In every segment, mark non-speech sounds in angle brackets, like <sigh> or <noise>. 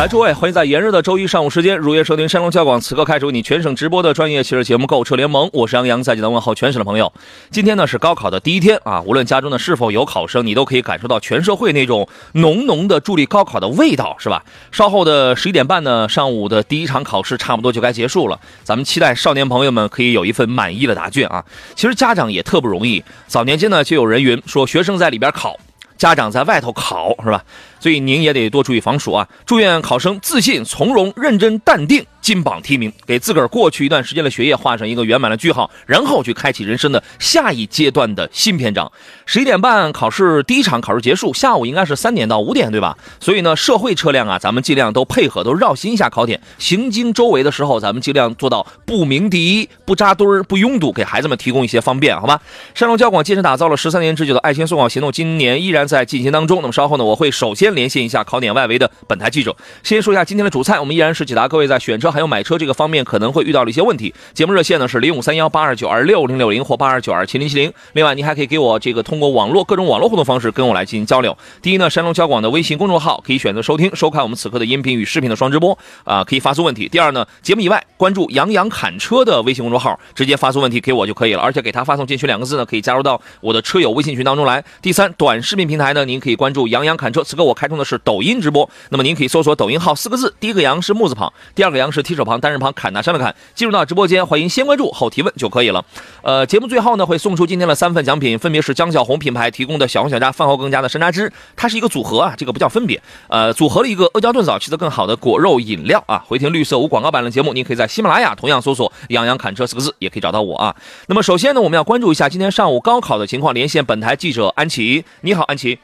来，诸位，欢迎在炎热的周一上午时间，如约收听山东交广此刻开始为你全省直播的专业汽车节目《购车联盟》，我是杨洋，在济南问候全省的朋友。今天呢是高考的第一天啊，无论家中呢是否有考生，你都可以感受到全社会那种浓浓的助力高考的味道，是吧？稍后的十一点半呢，上午的第一场考试差不多就该结束了，咱们期待少年朋友们可以有一份满意的答卷啊。其实家长也特不容易，早年间呢就有人云说学生在里边考。家长在外头考是吧？所以您也得多注意防暑啊！祝愿考生自信、从容、认真、淡定，金榜题名，给自个儿过去一段时间的学业画上一个圆满的句号，然后去开启人生的下一阶段的新篇章。十一点半考试第一场考试结束，下午应该是三点到五点，对吧？所以呢，社会车辆啊，咱们尽量都配合，都绕行一下考点。行经周围的时候，咱们尽量做到不鸣笛、不扎堆儿、不拥堵，给孩子们提供一些方便，好吧？山东交广坚持打造了十三年之久的爱心送考行动，今年依然在进行当中。那么稍后呢，我会首先连线一下考点外围的本台记者，先说一下今天的主菜，我们依然是解答各位在选车还有买车这个方面可能会遇到的一些问题。节目热线呢是零五三幺八二九二六零六零或八二九二七零七零。另外，您还可以给我这个通过网络各种网络互动方式跟我来进行交流。第一呢，山东交广的微信公众号可以选择收听收看我们此刻的音频与视频的双直播啊、可以发送问题。第二呢，节目以外关注杨洋侃车的微信公众号，直接发送问题给我就可以了，而且给他发送进群两个字呢，可以加入到我的车友微信群当中来。第三，短视频平台呢，您可以关注杨洋侃车。此刻我开通的是抖音直播，那么您可以搜索抖音号四个字，第一个杨是木字旁，第二个杨是提手旁，单人旁，砍大山的砍。进入到直播间，欢迎先关注后提问就可以了。呃，节目最后呢会送出今天的三份奖品，分别是江小红品牌提供的小红小家饭后更佳的山楂汁，它是一个组合啊，这个不叫分别，呃，组合了一个阿胶炖枣吃得更好的果肉饮料啊。回听绿色无广告版的节目，您可以在喜马拉雅同样搜索“杨洋砍车”四个字，也可以找到我啊。那么首先呢，我们要关注一下今天上午高考的情况，连线本台记者安琪，你好，安琪。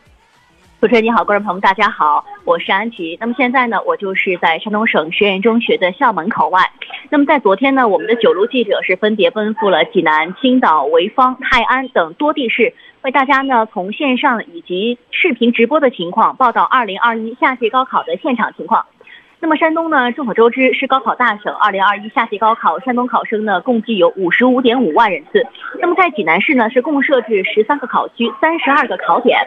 主持人你好，观众朋友们大家好，我是安琪。那么现在呢，我就是在山东省实验中学的校门口外。那么在昨天呢，我们的九路记者是分别奔赴了济南、青岛、潍坊、泰安等多地市，为大家呢从线上以及视频直播的情况报道2021夏季高考的现场情况。那么山东呢，众所周知是高考大省，2021夏季高考，山东考生呢共计有55.5万人次。那么在济南市呢，是共设置13个考区、32个考点，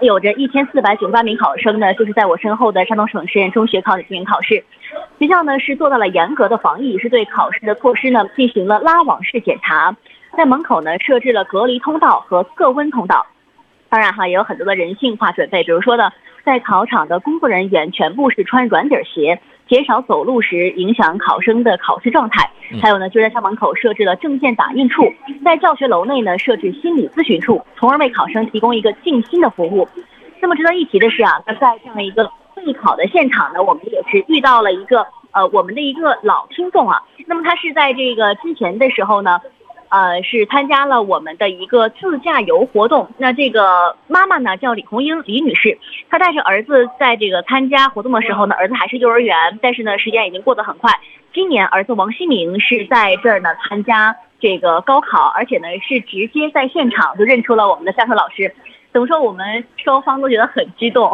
有着一千四百九十八名考生呢，就是在我身后的山东省实验中学考进行考试。学校呢是做到了严格的防疫，是对考试的措施呢进行了拉网式检查，在门口呢设置了隔离通道和测温通道。当然哈，也有很多的人性化准备，比如说呢，在考场的工作人员全部是穿软底鞋，减少走路时影响考生的考试状态。还有呢，就在校门口设置了证件打印处，在教学楼内呢设置心理咨询处，从而为考生提供一个静心的服务。那么值得一提的是啊，那在这样一个备考的现场呢，我们也是遇到了一个呃我们的一个老听众啊。那么他是在这个之前的时候呢，呃是参加了我们的一个自驾游活动。那这个妈妈呢叫李红英，李女士，她带着儿子在这个参加活动的时候呢，儿子还是幼儿园，但是呢时间已经过得很快。今年儿子王新明是在这儿呢参加这个高考，而且呢是直接在现场就认出了我们的驾车老师。怎么说？我们双方都觉得很激动，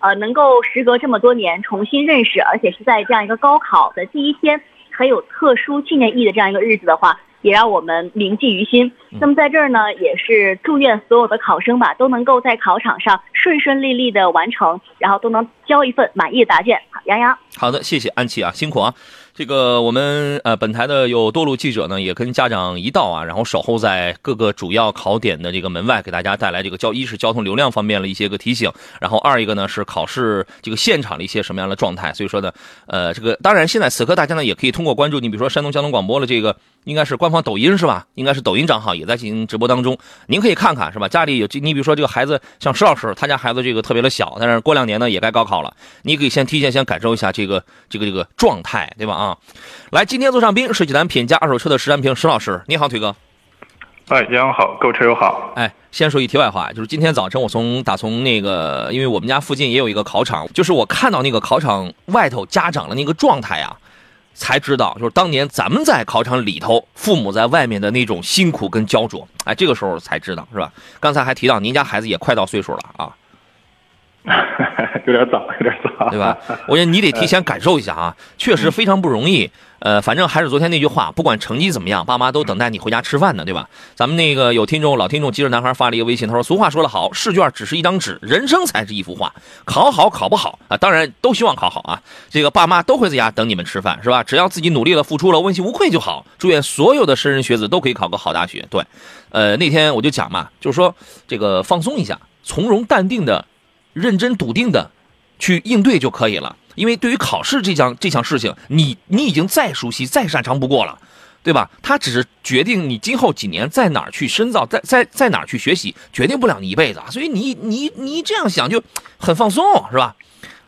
呃，能够时隔这么多年重新认识，而且是在这样一个高考的第一天，很有特殊纪念意义的这样一个日子的话，也让我们铭记于心。那么在这儿呢，也是祝愿所有的考生吧，都能够在考场上顺顺利利的完成，然后都能交一份满意的答卷。好，杨洋。好的，谢谢安琪啊，辛苦啊。这个我们呃本台的有多路记者呢，也跟家长一道啊，然后守候在各个主要考点的这个门外，给大家带来这个交一是交通流量方面的一些个提醒，然后二一个呢是考试这个现场的一些什么样的状态。所以说呢，呃，这个当然现在此刻大家呢也可以通过关注你，比如说山东交通广播的这个应该是官方抖音是吧？应该是抖音账号也在进行直播当中，您可以看看是吧？家里有你比如说这个孩子像石老师，他家孩子这个特别的小，但是过两年呢也该高考了，你可以先提前先感受一下这个这个这个状态，对吧？啊，来，今天坐上宾是济南品家二手车的石占平石老师，你好，腿哥。哎，杨好，购车友好。哎，先说一题外话，就是今天早晨我从打从那个，因为我们家附近也有一个考场，就是我看到那个考场外头家长的那个状态啊，才知道，就是当年咱们在考场里头，父母在外面的那种辛苦跟焦灼。哎，这个时候才知道，是吧？刚才还提到您家孩子也快到岁数了啊。<laughs> 有点早，有点早，对吧？我觉得你得提前感受一下啊，确实非常不容易。呃，反正还是昨天那句话，不管成绩怎么样，爸妈都等待你回家吃饭呢，对吧？咱们那个有听众老听众，肌肉男孩发了一个微信，他说：“俗话说得好，试卷只是一张纸，人生才是一幅画。考好考不好啊，当然都希望考好啊。这个爸妈都会在家等你们吃饭，是吧？只要自己努力了、付出了，问心无愧就好。祝愿所有的莘莘学子都可以考个好大学。对，呃，那天我就讲嘛，就是说这个放松一下，从容淡定的。”认真笃定的去应对就可以了，因为对于考试这项这项事情，你你已经再熟悉再擅长不过了，对吧？它只是决定你今后几年在哪儿去深造，在在在哪儿去学习，决定不了你一辈子。所以你你你这样想就很放松，是吧？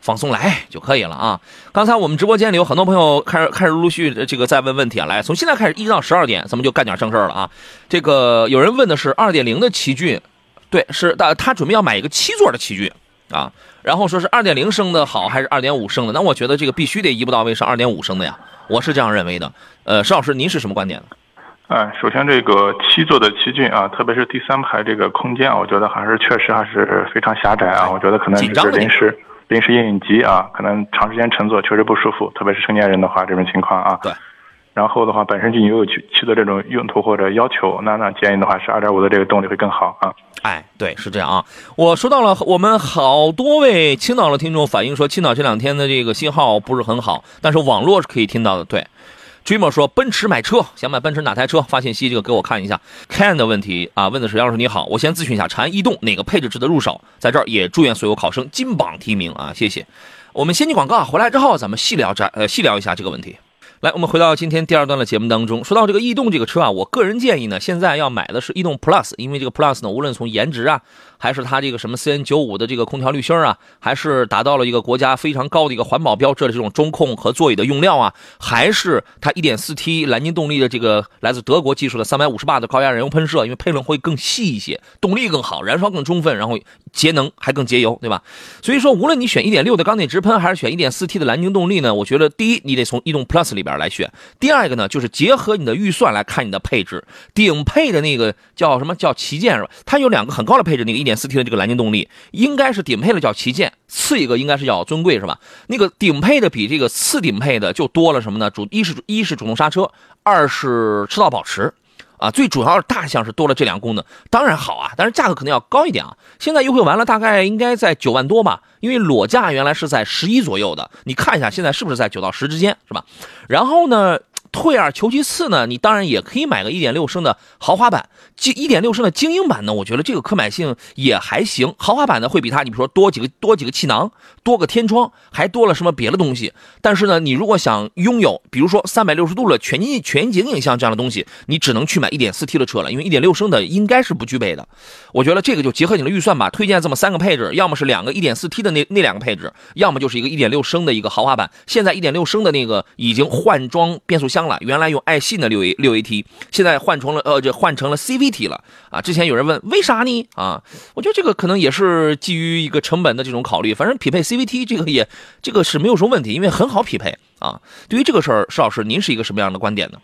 放松来就可以了啊。刚才我们直播间里有很多朋友开始开始陆陆续这个在问问题啊，来，从现在开始一直到十二点，咱们就干点正事儿了啊。这个有人问的是二点零的奇骏，对，是他他准备要买一个七座的奇骏。啊，然后说是二点零升的好还是二点五升的？那我觉得这个必须得一步到位是二点五升的呀，我是这样认为的。呃，石老师，您是什么观点呢？哎，首先这个七座的奇骏啊，特别是第三排这个空间，我觉得还是确实还是非常狭窄啊。我觉得可能是临时临时应急啊，可能长时间乘坐确实不舒服，特别是成年人的话这种情况啊。对。然后的话，本身就有七七的这种用途或者要求，那那建议的话是二点五的这个动力会更好啊。哎，对，是这样啊。我收到了我们好多位青岛的听众反映说，青岛这两天的这个信号不是很好，但是网络是可以听到的。对，Dreamer 说奔驰买车，想买奔驰哪台车？发信息这个给我看一下。Ken 的问题啊，问的是杨老师你好，我先咨询一下长安逸动哪个配置值得入手？在这儿也祝愿所有考生金榜题名啊，谢谢。我们先进广告，回来之后咱们细聊这呃细聊一下这个问题。来，我们回到今天第二段的节目当中。说到这个逸动这个车啊，我个人建议呢，现在要买的是逸动 Plus，因为这个 Plus 呢，无论从颜值啊。还是它这个什么 CN 九五的这个空调滤芯啊，还是达到了一个国家非常高的一个环保标志的这种中控和座椅的用料啊，还是它 1.4T 蓝鲸动力的这个来自德国技术的350巴的高压燃油喷射，因为配轮会更细一些，动力更好，燃烧更充分，然后节能还更节油，对吧？所以说，无论你选1.6的缸内直喷，还是选 1.4T 的蓝鲸动力呢，我觉得第一，你得从逸动 Plus 里边来选；第二个呢，就是结合你的预算来看你的配置，顶配的那个叫什么叫旗舰是吧？它有两个很高的配置，那个。1.4T 的这个蓝鲸动力应该是顶配的叫旗舰，次一个应该是叫尊贵是吧？那个顶配的比这个次顶配的就多了什么呢？主一是一是主动刹车，二是车道保持，啊，最主要的大项是多了这两个功能，当然好啊，但是价格可能要高一点啊。现在优惠完了，大概应该在九万多吧，因为裸价原来是在十一左右的，你看一下现在是不是在九到十之间是吧？然后呢？退而求其次呢，你当然也可以买个1.6升的豪华版，精1.6升的精英版呢，我觉得这个可买性也还行。豪华版呢会比它，你比如说多几个多几个气囊，多个天窗，还多了什么别的东西。但是呢，你如果想拥有，比如说360度的全景全景影像这样的东西，你只能去买 1.4T 的车了，因为1.6升的应该是不具备的。我觉得这个就结合你的预算吧，推荐这么三个配置，要么是两个 1.4T 的那那两个配置，要么就是一个1.6升的一个豪华版。现在1.6升的那个已经换装变速箱。了，原来用爱信的六 A 六 AT，现在换成了呃，这换成了 CVT 了啊！之前有人问为啥呢？啊，我觉得这个可能也是基于一个成本的这种考虑，反正匹配 CVT 这个也这个是没有什么问题，因为很好匹配啊。对于这个事儿，石老师您是一个什么样的观点呢？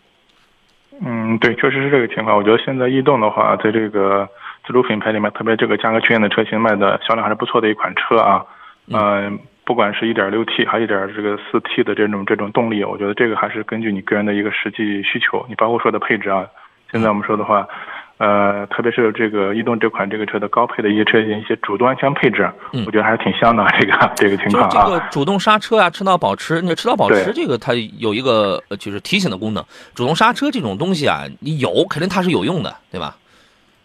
嗯，对，确实是这个情况。我觉得现在逸动的话，在这个自主品牌里面，特别这个价格区间的车型卖的销量还是不错的一款车啊，嗯。不管是一点六 T 还一点这个四 T 的这种这种动力，我觉得这个还是根据你个人的一个实际需求。你包括说的配置啊，现在我们说的话，呃，特别是这个逸动这款这个车的高配的一些车型一些主动安全配置，我觉得还是挺香的。<laughs> 这个这个情况啊，这个主动刹车啊，车道保持，那车道保持这个它有一个就是提醒的功能。主动刹车这种东西啊，你有肯定它是有用的，对吧？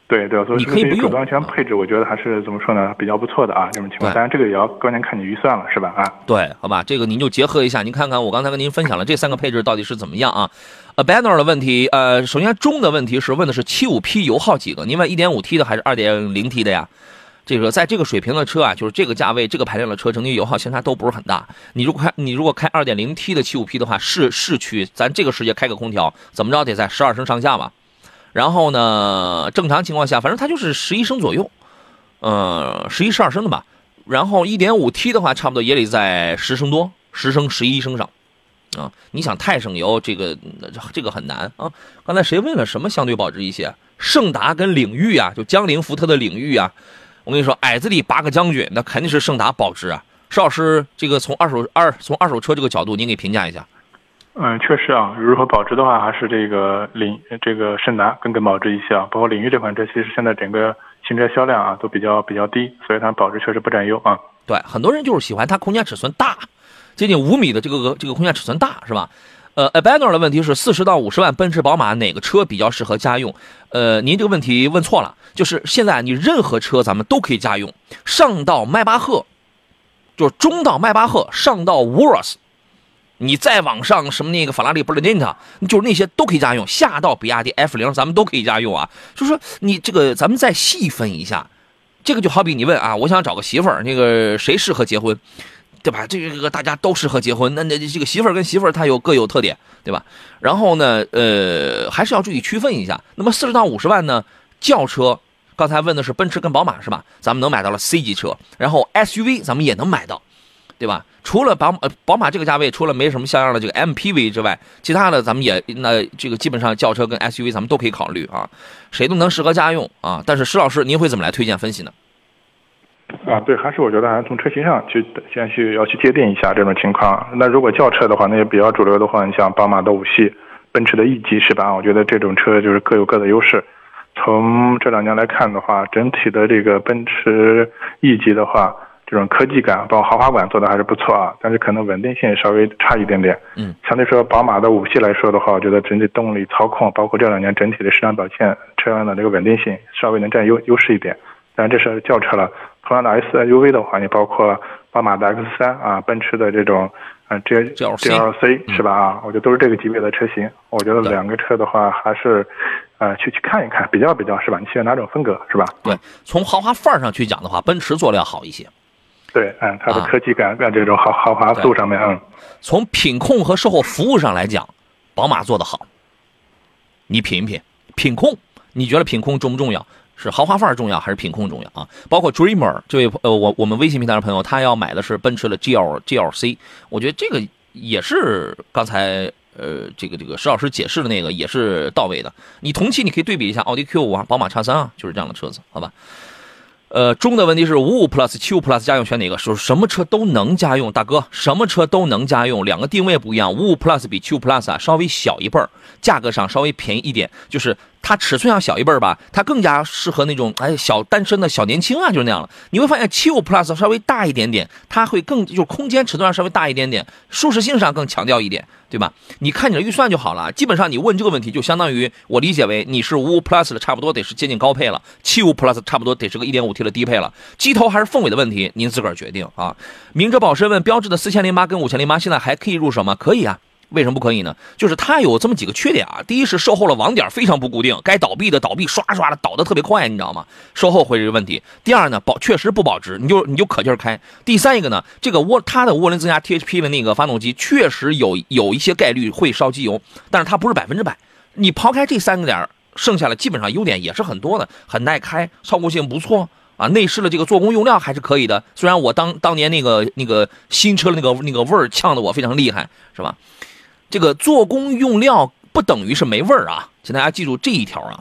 对对，所以可以不用。主动安全配置，我觉得还是怎么说呢，比较不错的啊，这种情况。当然，这个也要关键看你预算了，是吧？啊，对，好吧，这个您就结合一下，您看看我刚才跟您分享了这三个配置到底是怎么样啊？Abaner 的问题，呃，首先中的问题是问的是七五 P 油耗几个？您问一点五 T 的还是二点零 T 的呀？这个在这个水平的车啊，就是这个价位、这个排量的车，整体油耗相差都不是很大。你如果开你如果开二点零 T 的七五 P 的话，市市区咱这个世界开个空调，怎么着得在十二升上下吧？然后呢，正常情况下，反正它就是十一升左右，呃，十一十二升的吧。然后一点五 T 的话，差不多也得在十升多，十升十一升上。啊，你想太省油，这个这个很难啊。刚才谁问了什么相对保值一些？胜达跟领域啊，就江铃福特的领域啊。我跟你说，矮子里拔个将军，那肯定是胜达保值啊。邵老师，这个从二手二从二手车这个角度，您给评价一下。嗯，确实啊，如何保值的话，还是这个领这个胜达更更保值一些啊。包括领域这款车，其实现在整个新车销量啊都比较比较低，所以它保值确实不占优啊。对，很多人就是喜欢它空间尺寸大。接近五米的这个这个空间尺寸大是吧？呃 a b a n e r 的问题是四十到五十万奔驰宝马哪个车比较适合家用？呃，您这个问题问错了，就是现在你任何车咱们都可以家用，上到迈巴赫，就是中到迈巴赫，上到 Urus，你再往上什么那个法拉利、布雷顿，就是那些都可以家用，下到比亚迪 F 零咱们都可以家用啊。就是说你这个咱们再细分一下，这个就好比你问啊，我想找个媳妇儿，那个谁适合结婚？对吧？这个大家都适合结婚。那那这个媳妇儿跟媳妇儿，她有各有特点，对吧？然后呢，呃，还是要注意区分一下。那么四十到五十万呢，轿车，刚才问的是奔驰跟宝马是吧？咱们能买到了 C 级车，然后 SUV 咱们也能买到，对吧？除了宝呃宝马这个价位，除了没什么像样的这个 MPV 之外，其他的咱们也那这个基本上轿车跟 SUV 咱们都可以考虑啊，谁都能适合家用啊。但是石老师，您会怎么来推荐分析呢？啊，对，还是我觉得还是从车型上去先去要去界定一下这种情况。那如果轿车的话，那些比较主流的话，你像宝马的五系、奔驰的 E 级是吧？我觉得这种车就是各有各的优势。从这两年来看的话，整体的这个奔驰 E 级的话，这种科技感包括豪华感做的还是不错啊，但是可能稳定性稍微差一点点。嗯，相对说宝马的五系来说的话，我觉得整体动力、操控，包括这两年整体的市场表现，车辆的这个稳定性稍微能占优优势一点。但这是轿车了。同样的 SUV 的话，你包括宝马的 X 三啊，奔驰的这种啊 G G L C 是吧？啊，我觉得都是这个级别的车型。我觉得两个车的话，还是呃去去看一看，比较比较是吧？你喜欢哪种风格是吧？对，从豪华范儿上去讲的话，奔驰做的要好一些。对，嗯，它的科技感在这种豪豪华度上面，嗯。从品控和售后服务上来讲，宝马做的好。你品一品，品控，你觉得品控重不重要？是豪华范儿重要还是品控重要啊？包括 Dreamer 这位呃，我我们微信平台的朋友，他要买的是奔驰的 G L G L C，我觉得这个也是刚才呃这个这个石老师解释的那个也是到位的。你同期你可以对比一下奥迪 Q 五啊，宝马叉三啊，就是这样的车子，好吧？呃，中的问题是五五 Plus 七五 Plus 家用选哪个？说什么车都能家用，大哥，什么车都能家用，两个定位不一样。五五 Plus 比七五 Plus 啊稍微小一辈儿，价格上稍微便宜一点，就是它尺寸要小一倍吧，它更加适合那种哎小单身的小年轻啊，就是那样了。你会发现七五 Plus 稍微大一点点，它会更就空间尺寸上稍微大一点点，舒适性上更强调一点，对吧？你看你的预算就好了。基本上你问这个问题，就相当于我理解为你是五五 Plus 的差不多得是接近高配了，七五 Plus 差不多得是个一点五 T 的低配了。机头还是凤尾的问题，您自个儿决定啊。明哲保身问标致的四千零八跟五千零八现在还可以入手吗？可以啊。为什么不可以呢？就是它有这么几个缺点啊。第一是售后的网点非常不固定，该倒闭的倒闭，刷刷的倒的特别快，你知道吗？售后会是问题。第二呢，保确实不保值，你就你就可劲儿开。第三一个呢，这个涡它的涡轮增压 THP 的那个发动机确实有有一些概率会烧机油，但是它不是百分之百。你抛开这三个点剩下的基本上优点也是很多的，很耐开，操控性不错啊。内饰的这个做工用料还是可以的，虽然我当当年那个那个新车的那个那个味儿呛得我非常厉害，是吧？这个做工用料不等于是没味儿啊，请大家记住这一条啊。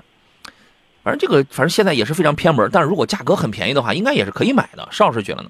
反正这个反正现在也是非常偏门，但是如果价格很便宜的话，应该也是可以买的。邵老师觉得呢？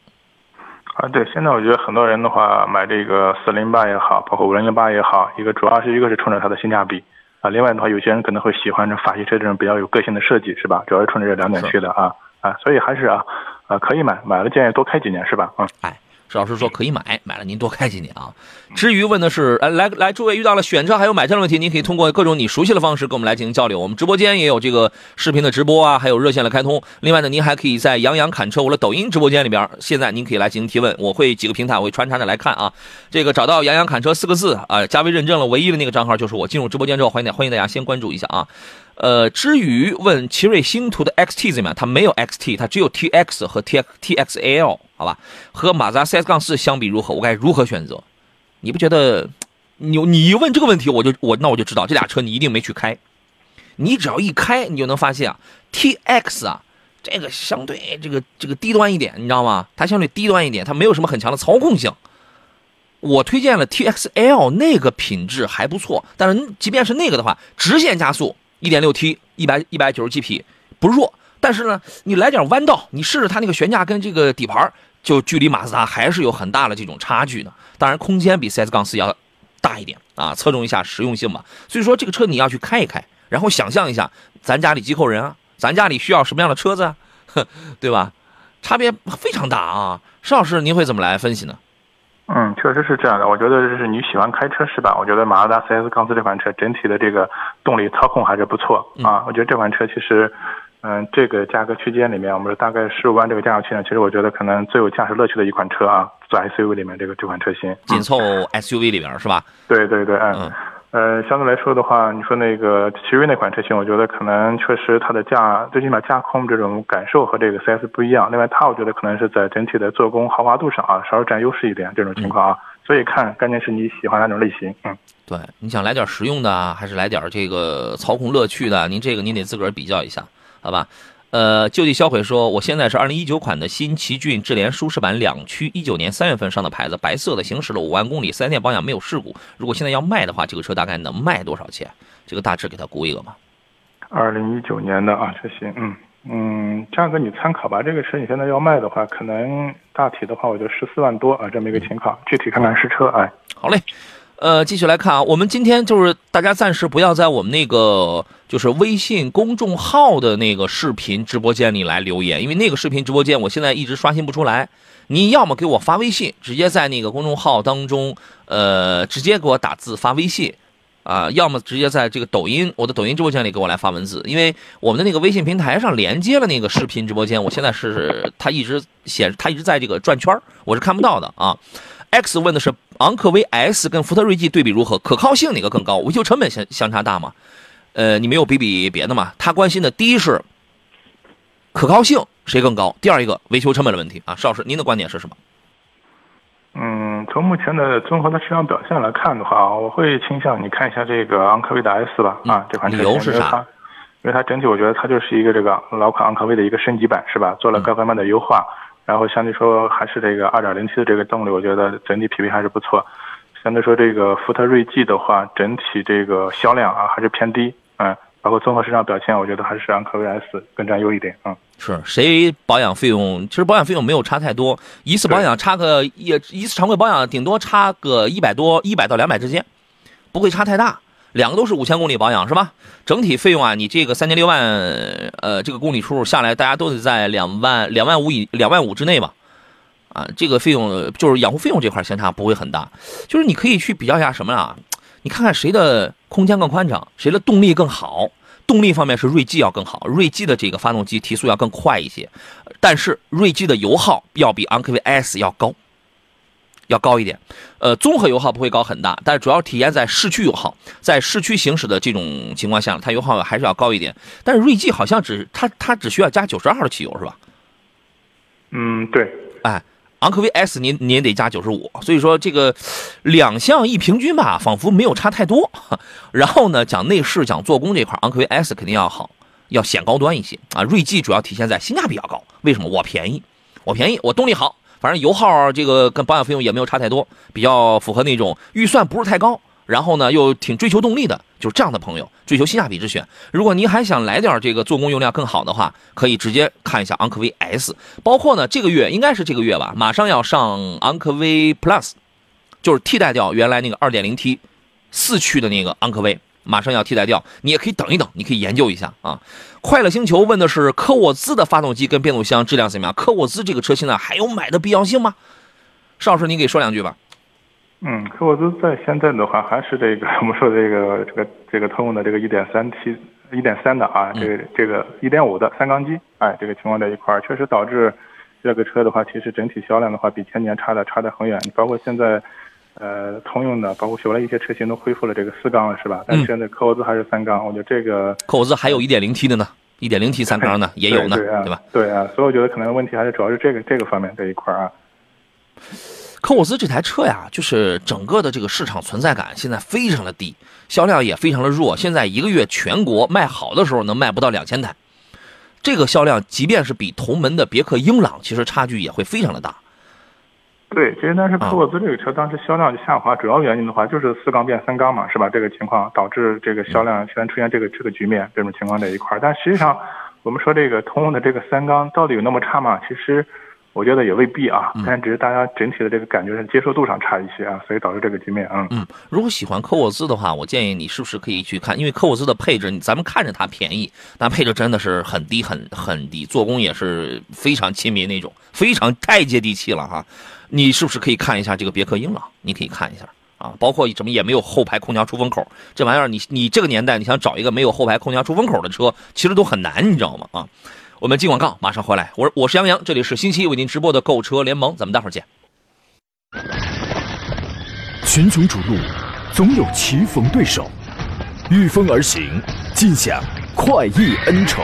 啊，对，现在我觉得很多人的话买这个四零八也好，包括五零零八也好，一个主要是一个是冲着它的性价比啊，另外的话有些人可能会喜欢这法系车这种比较有个性的设计，是吧？主要是冲着这两点去的啊啊，所以还是啊啊可以买，买了建议多开几年，是吧？嗯，哎。石老师说可以买，买了您多开几年啊。至于问的是，呃，来来，诸位遇到了选车还有买车的问题，您可以通过各种你熟悉的方式跟我们来进行交流。我们直播间也有这个视频的直播啊，还有热线的开通。另外呢，您还可以在杨洋侃车我的抖音直播间里边，现在您可以来进行提问，我会几个平台我会穿插着来看啊。这个找到杨洋侃车四个字啊，加微认证了，唯一的那个账号就是我。进入直播间之后，欢迎欢迎大家先关注一下啊。呃，至于问奇瑞星途的 XT 怎么样？它没有 XT，它只有 TX 和 T TXL，好吧？和马自达 CS 杠四相比如何？我该如何选择？你不觉得？你你一问这个问题，我就我那我就知道这俩车你一定没去开。你只要一开，你就能发现啊，TX 啊，这个相对这个这个低端一点，你知道吗？它相对低端一点，它没有什么很强的操控性。我推荐了 TXL，那个品质还不错，但是即便是那个的话，直线加速 1.6T，一百一百九十七匹，不弱。但是呢，你来点弯道，你试试它那个悬架跟这个底盘，就距离马自达还是有很大的这种差距的。当然，空间比 CS 杠四要大一点啊，侧重一下实用性嘛。所以说，这个车你要去开一开，然后想象一下，咱家里几口人啊，咱家里需要什么样的车子啊，<laughs> 对吧？差别非常大啊。石老师，您会怎么来分析呢？嗯，确实是这样的。我觉得就是你喜欢开车是吧？我觉得马自达 CS 杠四这款车整体的这个动力操控还是不错啊。我觉得这款车其实，嗯，这个价格区间里面，我们说大概十五万这个价格区间，其实我觉得可能最有驾驶乐趣的一款车啊，在 SUV 里面这个这款车型，紧凑 SUV 里边是吧？对对对，嗯。呃，相对来说的话，你说那个奇瑞那款车型，我觉得可能确实它的驾，最起码驾控这种感受和这个 CS 不一样。另外，它我觉得可能是在整体的做工豪华度上啊，稍微占优势一点这种情况啊。所以看关键是你喜欢哪种类型，嗯，对，你想来点实用的，还是来点这个操控乐趣的？您这个您得自个儿比较一下，好吧？呃，就地销毁说，我现在是二零一九款的新奇骏智联舒适版两驱，一九年三月份上的牌子，白色的，行驶了五万公里，四 S 店保养没有事故。如果现在要卖的话，这个车大概能卖多少钱？这个大致给他估一个嘛。二零一九年的啊，车型，嗯嗯，价格你参考吧。这个车你现在要卖的话，可能大体的话，我就十四万多啊，这么一个情况。具体看看实车，哎，好嘞。呃，继续来看啊，我们今天就是大家暂时不要在我们那个就是微信公众号的那个视频直播间里来留言，因为那个视频直播间我现在一直刷新不出来。你要么给我发微信，直接在那个公众号当中，呃，直接给我打字发微信，啊，要么直接在这个抖音我的抖音直播间里给我来发文字，因为我们的那个微信平台上连接了那个视频直播间，我现在是它一直显示它一直在这个转圈我是看不到的啊。X 问的是昂科威 S 跟福特锐际对比如何？可靠性哪个更高？维修成本相相差大吗？呃，你没有比比别的吗？他关心的第一是可靠性谁更高，第二一个维修成本的问题啊。邵老师，您的观点是什么？嗯，从目前的综合的市场表现来看的话，我会倾向你看一下这个昂科威的 S 吧。啊，这款车理由是啥？因为它整体我觉得它就是一个这个老款昂科威的一个升级版，是吧？做了各方面的优化。然后相对说还是这个二点零 T 的这个动力，我觉得整体匹配还是不错。相对说这个福特锐际的话，整体这个销量啊还是偏低，嗯，包括综合市场表现，我觉得还是昂科威 S 更占优一点，嗯。是谁保养费用？其实保养费用没有差太多，一次保养差个一一次常规保养顶多差个一百多，一百到两百之间，不会差太大。两个都是五千公里保养是吧？整体费用啊，你这个三年六万，呃，这个公里数下来，大家都得在两万两万五以两万五之内吧？啊，这个费用就是养护费用这块相差不会很大，就是你可以去比较一下什么啊？你看看谁的空间更宽敞，谁的动力更好？动力方面是锐际要更好，锐际的这个发动机提速要更快一些，但是锐际的油耗要比昂科威 S 要高。要高一点，呃，综合油耗不会高很大，但是主要体现在市区油耗，在市区行驶的这种情况下，它油耗还是要高一点。但是锐际好像只它它只需要加九十二的汽油是吧？嗯，对。哎，昂科威 S 您您得加九十五，所以说这个两项一平均吧，仿佛没有差太多。<laughs> 然后呢，讲内饰讲做工这块，昂科威 S 肯定要好，要显高端一些啊。锐际主要体现在性价比要高，为什么？我便宜，我便宜，我动力好。反正油耗这个跟保养费用也没有差太多，比较符合那种预算不是太高，然后呢又挺追求动力的，就是这样的朋友追求性价比之选。如果您还想来点这个做工用料更好的话，可以直接看一下昂科威 S。包括呢这个月应该是这个月吧，马上要上昂科威 Plus，就是替代掉原来那个 2.0T 四驱的那个昂科威。马上要替代掉，你也可以等一等，你可以研究一下啊。快乐星球问的是科沃兹的发动机跟变速箱质量怎么样？科沃兹这个车现在还有买的必要性吗？邵老师，你给说两句吧。嗯，科沃兹在现在的话还是这个我们说这个这个这个通用的这个一点三 T、一点三的啊，这个这个一点五的三缸机，哎，这个情况在一块儿，确实导致这个车的话，其实整体销量的话比前年差的差得很远，包括现在。呃，通用的，包括雪佛兰一些车型都恢复了这个四缸了，是吧？但是现在科沃兹还是三缸，我觉得这个科沃兹还有一点零 T 的呢，一点零 T 三缸的也有呢，对吧？对啊，所以我觉得可能问题还是主要是这个这个方面这一块啊。科沃兹这台车呀，就是整个的这个市场存在感现在非常的低，销量也非常的弱。现在一个月全国卖好的时候能卖不到两千台，这个销量即便是比同门的别克英朗，其实差距也会非常的大。对，其实但是啊科沃兹这个车当时销量就下滑，主要原因的话就是四缸变三缸嘛，是吧？这个情况导致这个销量现在出现这个这个局面，这种情况在一块儿。但实际上，我们说这个通用的这个三缸到底有那么差吗？其实我觉得也未必啊，但只是大家整体的这个感觉上接受度上差一些啊，所以导致这个局面。嗯，嗯，如果喜欢科沃兹的话，我建议你是不是可以去看，因为科沃兹的配置，咱们看着它便宜，但配置真的是很低很很低，做工也是非常亲民那种，非常太接地气了哈。你是不是可以看一下这个别克英朗？你可以看一下啊，包括什么也没有后排空调出风口，这玩意儿你你这个年代你想找一个没有后排空调出风口的车，其实都很难，你知道吗？啊，我们进广告，马上回来。我我是杨洋，这里是星期一为您直播的购车联盟，咱们待会儿见。群雄逐鹿，总有棋逢对手，御风而行，尽享快意恩仇。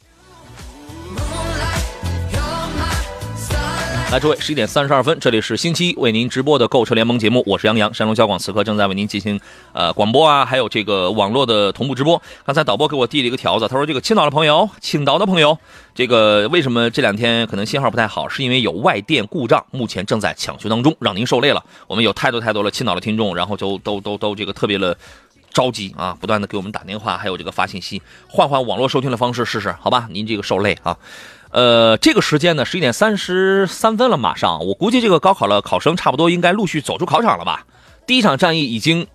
来，诸位，十一点三十二分，这里是星期一为您直播的购车联盟节目，我是杨洋，山东交广此刻正在为您进行呃广播啊，还有这个网络的同步直播。刚才导播给我递了一个条子，他说这个青岛的朋友，青岛的朋友，这个为什么这两天可能信号不太好，是因为有外电故障，目前正在抢修当中，让您受累了。我们有太多太多的青岛的听众，然后就都都都这个特别的。着急啊，不断的给我们打电话，还有这个发信息，换换网络收听的方式试试，好吧？您这个受累啊。呃，这个时间呢，十一点三十三分了，马上，我估计这个高考的考生差不多应该陆续走出考场了吧？第一场战役已经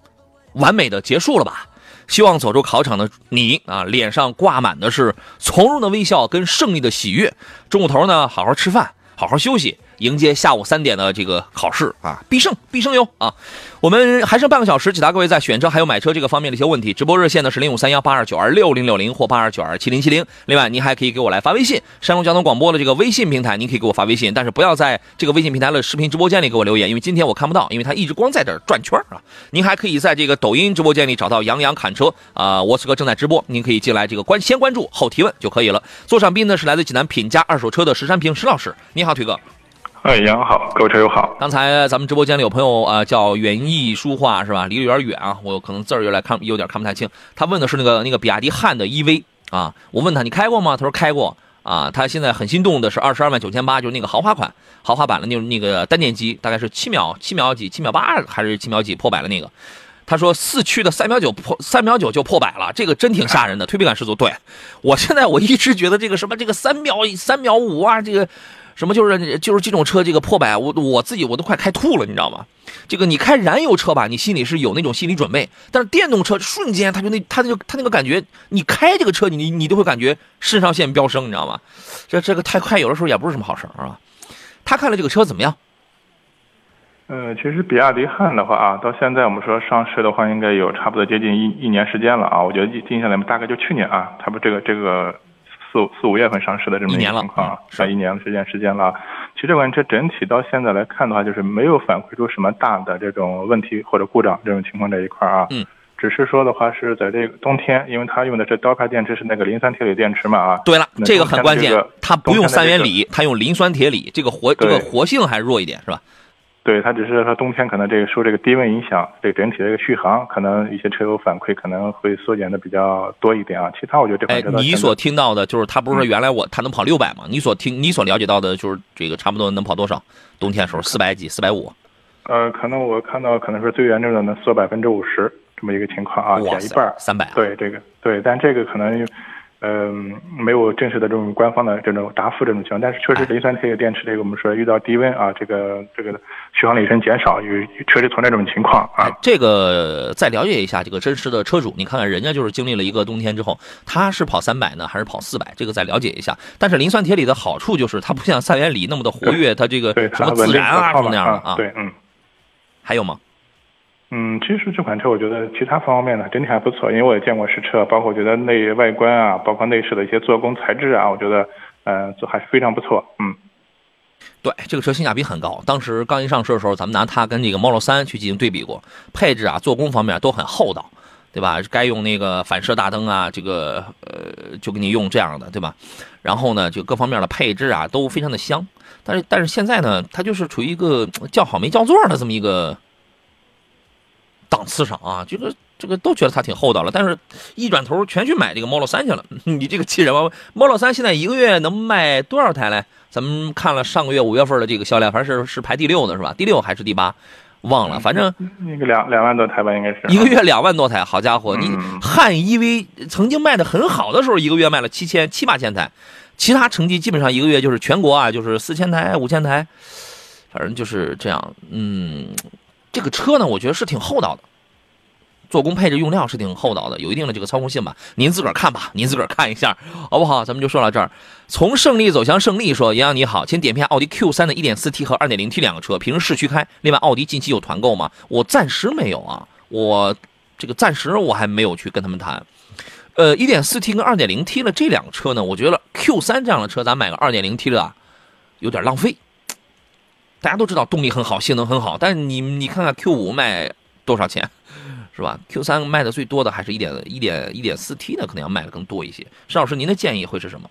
完美的结束了吧？希望走出考场的你啊，脸上挂满的是从容的微笑跟胜利的喜悦。中午头呢，好好吃饭，好好休息，迎接下午三点的这个考试啊，必胜必胜哟啊！我们还剩半个小时，解答各位在选车还有买车这个方面的一些问题。直播热线呢是零五三幺八二九二六零六零或八二九二七零七零。另外，您还可以给我来发微信，山东交通广播的这个微信平台，您可以给我发微信，但是不要在这个微信平台的视频直播间里给我留言，因为今天我看不到，因为它一直光在这儿转圈啊。您还可以在这个抖音直播间里找到杨洋侃车啊、我此刻正在直播，您可以进来这个关先关注后提问就可以了。座上宾呢是来自济南品家二手车的石山平石老师，你好，腿哥。哎，杨好，各位车友好。刚才咱们直播间里有朋友啊、呃叫园艺书画是吧？离得有点远啊，我可能字儿有点看有点看不太清。他问的是那个那个比亚迪汉的 EV 啊，我问他你开过吗？他说开过啊。他现在很心动的是二十二万九千八，就是那个豪华款豪华版的那那个单电机，大概是七秒七秒几七秒八还是七秒几破百了那个。他说四驱的三秒九破三秒九就破百了，这个真挺吓人的，推背感十足。对我现在我一直觉得这个什么这个三秒三秒五啊，这个什么就是就是这种车这个破百，我我自己我都快开吐了，你知道吗？这个你开燃油车吧，你心里是有那种心理准备，但是电动车瞬间它就那它那个它那个感觉，你开这个车你你都会感觉肾上腺飙升，你知道吗？这这个太快有的时候也不是什么好事儿啊。他看了这个车怎么样？呃，其实比亚迪汉的话啊，到现在我们说上市的话，应该有差不多接近一一年时间了啊。我觉得印印象里面大概就去年啊，差不多这个这个四四五月份上市的这么一一年了个情况啊嗯，是啊一年的时间时间了。其实这款车整体到现在来看的话，就是没有反馈出什么大的这种问题或者故障这种情况这一块啊。嗯。只是说的话是在这个冬天，因为它用的是刀片电池，是那个磷酸铁锂电池嘛啊。对了，那这个很关键它不用三元锂，它用磷酸铁锂，这个活这个活性还弱一点，是吧？对，它只是说冬天可能这个受这个低温影响，这个整体的一个续航，可能一些车友反馈可能会缩减的比较多一点啊。其他我觉得这款哎车，哎你所听到的就是它不是说原来我它能跑六百吗？你所听你所了解到的就是这个差不多能跑多少？冬天的时候四百几、四百五，呃，可能我看到可能是最严重的能缩百分之五十这么一个情况啊，哇减一半。三百，对这个对，但这个可能。嗯，没有正式的这种官方的这种答复这种情况，但是确实哎磷酸铁锂电池这个我们说遇到低温啊，这个这个续航里程减少，有确实存在这种情况啊。哎，这个再了解一下这个真实的车主，你看看人家就是经历了一个冬天之后，他是跑三百呢，还是跑四百？这个再了解一下。但是磷酸铁锂的好处就是它不像三元锂那么的活跃，它这个对，什么自燃啊什么那样的啊。对，嗯。还有吗？嗯，其实这款车我觉得其他方面呢整体还不错，因为我也见过实车，包括我觉得内外观啊，包括内饰的一些做工材质啊，我觉得嗯、这还是非常不错。嗯对，这个车性价比很高。当时刚一上市的时候，咱们拿它跟这个 Model 3去进行对比过，配置啊、做工方面都很厚道，对吧？该用那个反射大灯啊，这个呃就给你用这样的，对吧？然后呢，就各方面的配置啊都非常的香。但是但是现在呢，它就是处于一个叫好没叫座的这么一个档次上啊，这个这个都觉得它挺厚道了，但是一转头全去买这个 Model 3去了。<laughs> 你这个气人吗？Model 3现在一个月能卖多少台嘞？咱们看了上个月五月份的这个销量，反正是是排第六的是吧？第六还是第八？忘了，反正那个两两万多台吧，应该是一个月两万多台，好家伙！你嗯汉 EV 曾经卖的很好的时候，一个月卖了七千七八千台，其他成绩基本上一个月就是全国啊，就是四千台、五千台，反正就是这样。嗯，这个车呢，我觉得是挺厚道的，做工配置用料是挺厚道的，有一定的这个操控性吧。您自个儿看吧，<laughs> 您自个儿看一下，好不好？咱们就说到这儿。从胜利走向胜利说，杨洋你好，请点评奥迪 Q 3的 1.4T 和 2.0T 两个车，平时市区开。另外，奥迪近期有团购吗？我暂时没有啊，我这个暂时我还没有去跟他们谈。呃，1.4T 跟 2.0T 的这两个车呢，我觉得 Q 3这样的车，咱买个 2.0T 的，有点浪费。大家都知道动力很好，性能很好，但是你你看看 Q 五卖多少钱，是吧？Q 三卖的最多的还是一点一点一点四 T 的，可能要卖的更多一些。石老师，您的建议会是什么？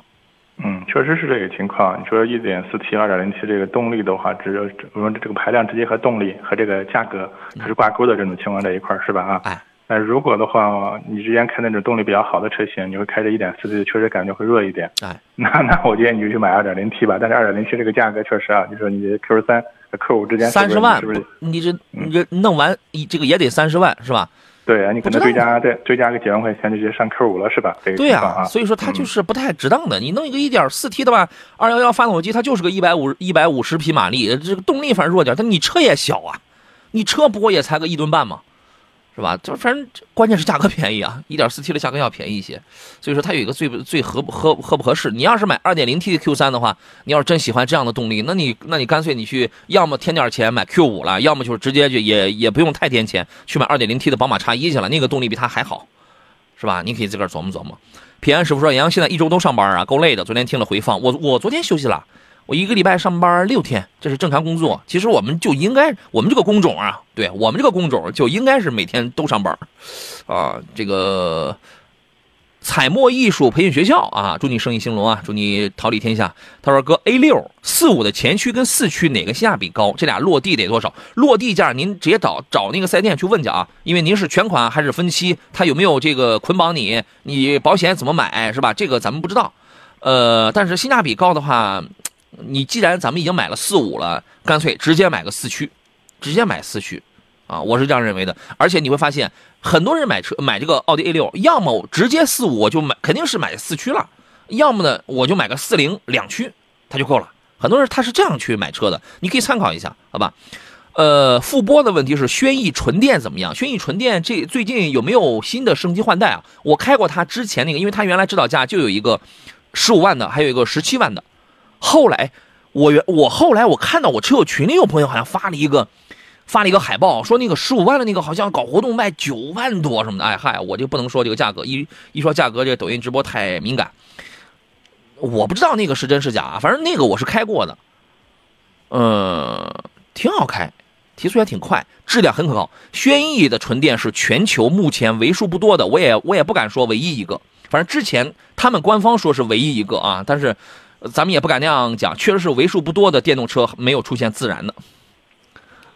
嗯，确实是这个情况。你说一点四 T、二点零 T 这个动力的话，只有我们这个排量直接和动力和这个价格它是挂钩的这种情况在一块儿，是吧？啊，哎，那如果的话，你之前开那种动力比较好的车型，你会开着一点四 T，确实感觉会弱一点。哎，那那我建议你就去买二点零 T 吧。但是二点零 T 这个价格确实啊，你说你 Q 三和 Q 五之间三十万是不是？你这你这弄完，一这个也得三十万是吧？对啊，你可能追加再追加个几万块钱就直接上 Q 五了，是吧？这个对啊，所以说它就是不太值当的。你弄一个一点四 T 的吧，二幺幺发动机，它就是个一百五一百五十匹马力，这个动力反正弱点，但你车也小啊，你车不过也才个一吨半嘛，是吧？就反正关键是价格便宜啊，一点四 T 的价格要便宜一些，所以说它有一个最最合不合合不合适。你要是买二点零 T 的 Q 三的话，你要是真喜欢这样的动力，那你那你干脆你去要么添点钱买 Q 五了，要么就是直接就也也不用太添钱去买二点零 T 的宝马叉一去了，那个动力比它还好。是吧？你可以自个儿琢磨琢磨。平安师傅说：“杨洋现在一周都上班啊，够累的。昨天听了回放，我我昨天休息了，我一个礼拜上班六天，这是正常工作。其实我们就应该，我们这个工种啊，对我们这个工种就应该是每天都上班，啊，这个彩墨艺术培训学校啊，祝你生意兴隆啊，祝你桃李天下。他说哥，A 六四五的前驱跟四驱哪个性价比高？这俩落地得多少？落地价您直接找找那个四 S 店去问去啊，因为您是全款还是分期，他有没有这个捆绑你？你保险怎么买是吧？这个咱们不知道。呃，但是性价比高的话，你既然咱们已经买了四五了，干脆直接买个四驱，直接买四驱，啊，我是这样认为的。而且你会发现，很多人买车买这个奥迪 A 六，要么直接四五我就买，肯定是买四驱了；要么呢，我就买个四零两驱，它就够了。很多人他是这样去买车的，你可以参考一下，好吧？呃，复波的问题是轩逸纯电怎么样？轩逸纯电这最近有没有新的升级换代啊？我开过它之前那个，因为它原来指导价就有一个十五万的，还有一个十七万的。后来我原我后来我看到我车友群里有朋友好像发了一个发了一个海报，说那个十五万的那个好像搞活动卖九万多什么的。哎嗨，我就不能说这个价格，一一说价格，这个抖音直播太敏感。我不知道那个是真是假，反正那个我是开过的，呃，挺好开，提速也挺快，质量很可靠。轩逸的纯电是全球目前为数不多的，我也我也不敢说唯一一个，反正之前他们官方说是唯一一个啊，但是咱们也不敢那样讲，确实是为数不多的电动车没有出现自燃的，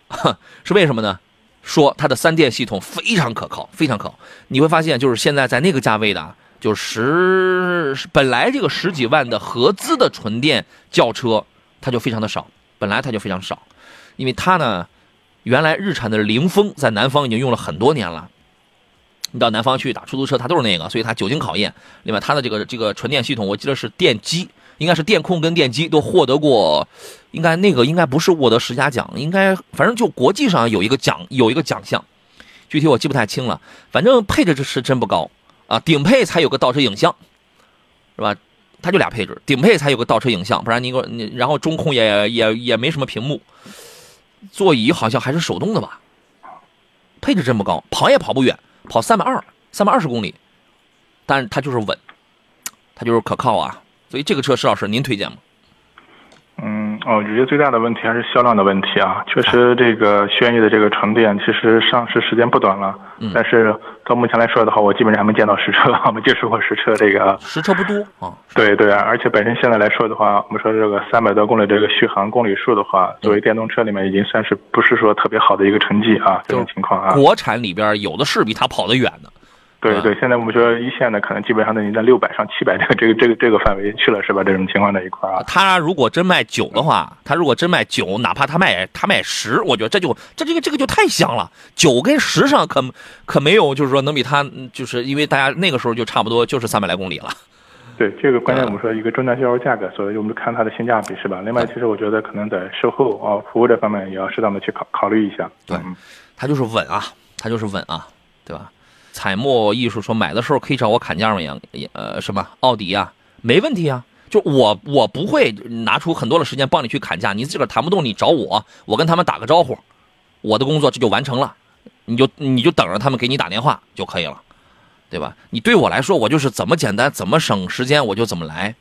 <laughs> 是为什么呢？说它的三电系统非常可靠，非常可靠。你会发现，就是现在在那个价位的，就十本来这个十几万的合资的纯电轿车，它就非常的少，本来它就非常少，因为它呢，原来日产的凌风在南方已经用了很多年了。你到南方去打出租车，它都是那个，所以它久经考验。另外，它的这个这个纯电系统，我记得是电机，应该是电控跟电机都获得过，应该那个应该不是沃德十佳奖，应该反正就国际上有一个奖有一个奖项，具体我记不太清了。反正配置是真不高啊，顶配才有个倒车影像，是吧？它就俩配置，顶配才有个倒车影像，不然你给我你然后中控也也也没什么屏幕，座椅好像还是手动的吧？配置真不高，跑也跑不远，跑三百二，三百二十公里，但是它就是稳，它就是可靠啊。所以这个车，石老师您推荐吗？嗯，哦，我觉得最大的问题还是销量的问题啊。确实，这个轩逸的这个纯电其实上市时间不短了，嗯但是到目前来说的话，我基本上还没见到实车，没接触过实车这个。实车不多啊，对对啊，而且本身现在来说的话，我们说这个三百多公里这个续航公里数的话，作为电动车里面已经算是不是说特别好的一个成绩啊，这种情况啊。国产里边有的是比它跑得远的。对对，现在我们说一线的可能基本上都已经在六百上七百这个这个这个这个范围去了，是吧？这种情况在一块啊。他如果真卖九的话，他如果真卖九，哪怕他卖他卖十，我觉得这就这这个这个就太香了。九跟十上可可没有，就是说能比他，就是因为大家那个时候就差不多就是三百来公里了。对这个关键，我们说一个终端销售价格，所以我们看它的性价比是吧？另外，其实我觉得可能在售后啊服务这方面也要适当的去考考虑一下。对嗯它就是稳啊，它就是稳啊，对吧？彩墨艺术说买的时候可以找我砍价吗？杨呃什么奥迪啊，没问题啊。就我我不会拿出很多的时间帮你去砍价，你自个儿谈不动，你找我，我跟他们打个招呼，我的工作这就完成了，你就你就等着他们给你打电话就可以了，对吧？你对我来说，我就是怎么简单怎么省时间我就怎么来，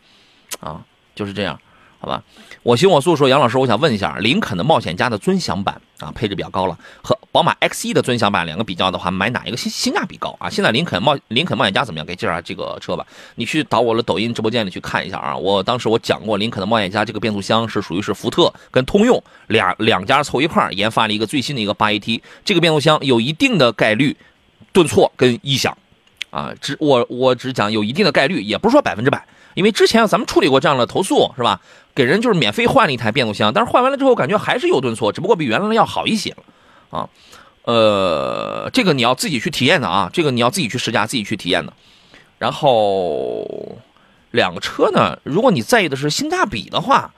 啊，就是这样，好吧？我行我素说，杨老师，我想问一下，林肯的冒险家的尊享版啊，配置比较高了，和宝马 X1 的尊享版两个比较的话，买哪一个性性价比高啊？现在林肯冒林肯冒险家怎么样？给介绍这个车吧。你去导我的抖音直播间里去看一下啊。我当时我讲过，林肯的冒险家这个变速箱是属于是福特跟通用俩两家凑一块儿研发了一个最新的一个八 AT，这个变速箱有一定的概率顿挫跟异响。啊，只我我只讲有一定的概率，也不是说百分之百，因为之前咱们处理过这样的投诉，是吧？给人就是免费换了一台变速箱，但是换完了之后感觉还是有顿挫，只不过比原来的要好一些了，啊，呃，这个你要自己去体验的啊，这个你要自己去试驾，自己去体验的。然后两个车呢，如果你在意的是性价比的话，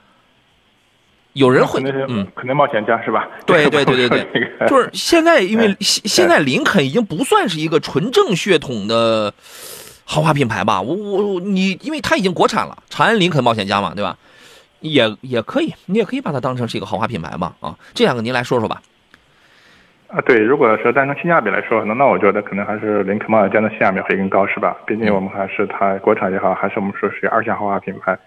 有人会嗯，肯定冒险家是吧？对对对对对 <laughs> 就是现在，因为哎现现在林肯已经不算是一个纯正血统的豪华品牌吧？我我你，因为它已经国产了，长安林肯冒险家嘛，对吧？也也可以，你也可以把它当成是一个豪华品牌嘛啊。这两个您来说说吧。啊，对，如果说单从性价比来说，那那我觉得可能还是林肯冒险家的性价比会更高，是吧？毕竟我们还是它国产也好，还是我们说是二线豪华品牌。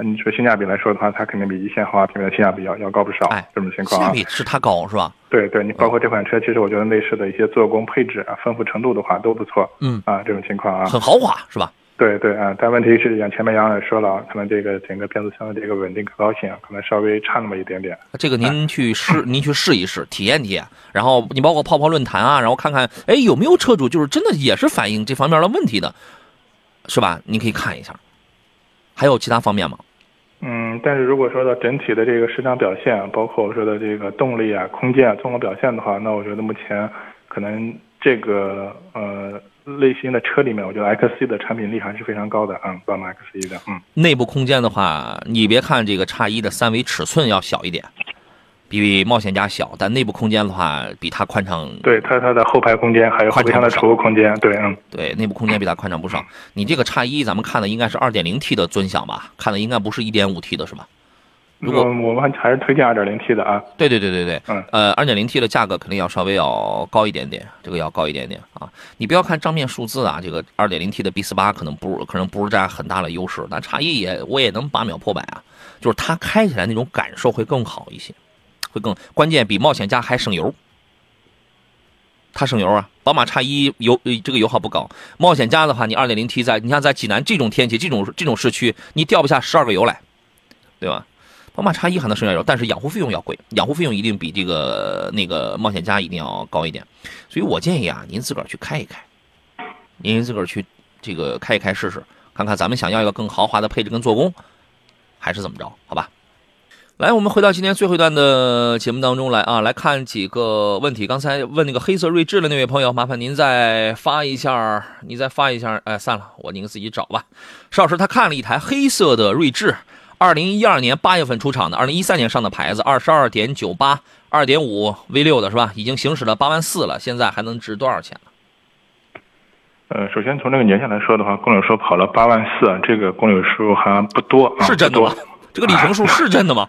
那你说性价比来说的话，它肯定比一线豪华品牌的性价比要要高不少。哎这种情况啊，价比是它高是吧？对对，你包括这款车，其实我觉得内饰的一些做工、配置啊、丰富程度的话都不错。嗯啊，这种情况啊，很豪华是吧？对对啊，但问题是像前面杨也说了，可能这个整个变速箱的这个稳定可靠性啊可能稍微差那么一点点。这个您去试，您去试一试，体验体验。然后你包括泡泡论坛啊，然后看看，哎，有没有车主就是真的也是反映这方面的问题的，是吧？您可以看一下。还有其他方面吗？嗯，但是如果说到整体的这个市场表现，包括我说的这个动力啊、空间啊综合表现的话，那我觉得目前可能这个呃类型的车里面，我觉得 X C 的产品力还是非常高的，嗯，宝马 X 一的，嗯，内部空间的话，你别看这个叉一的三维尺寸要小一点，比冒险家小，但内部空间的话，比它宽敞。对它它的后排空间还有后备箱的储物空间，对，嗯，对，内部空间比它宽敞不少。你这个叉一，咱们看的应该是二点零 T 的尊享吧？看的应该不是一点五 T 的是吧？如果嗯我们还是推荐 2.0T 的啊，对对对对对，嗯呃，二点零 T 的价格肯定要稍微要高一点点，这个要高一点点啊。你不要看账面数字啊，这个二点零 T 的 B 四八可能不可能不是占很大的优势，但叉一也我也能八秒破百啊，就是它开起来那种感受会更好一些，会更关键比冒险家还省油。它省油啊，宝马叉一油这个油耗不高，冒险家的话，你二点零 T 在你像在济南这种天气、这种这种市区，你掉不下十二个油来，对吧？宝马叉一还能省点油，但是养护费用要贵，养护费用一定比这个那个冒险家一定要高一点，所以我建议啊，您自个儿去开一开，您自个儿去这个开一开试试，看看咱们想要一个更豪华的配置跟做工，还是怎么着？好吧。来，我们回到今天最后一段的节目当中来啊，来看几个问题。刚才问那个黑色锐志的那位朋友，麻烦您再发一下，你再发一下。哎，算了，我您自己找吧。邵老师他看了一台黑色的锐志，二零一二年八月份出厂的，二零一三年上的牌子，二十二点九八，二点五 V 六的是吧？已经行驶了八万四了，现在还能值多少钱呢？呃，首先从这个年限来说的话，公里数跑了八万四，这个公里数还不多啊，是真的吗？这个里程数是真的吗？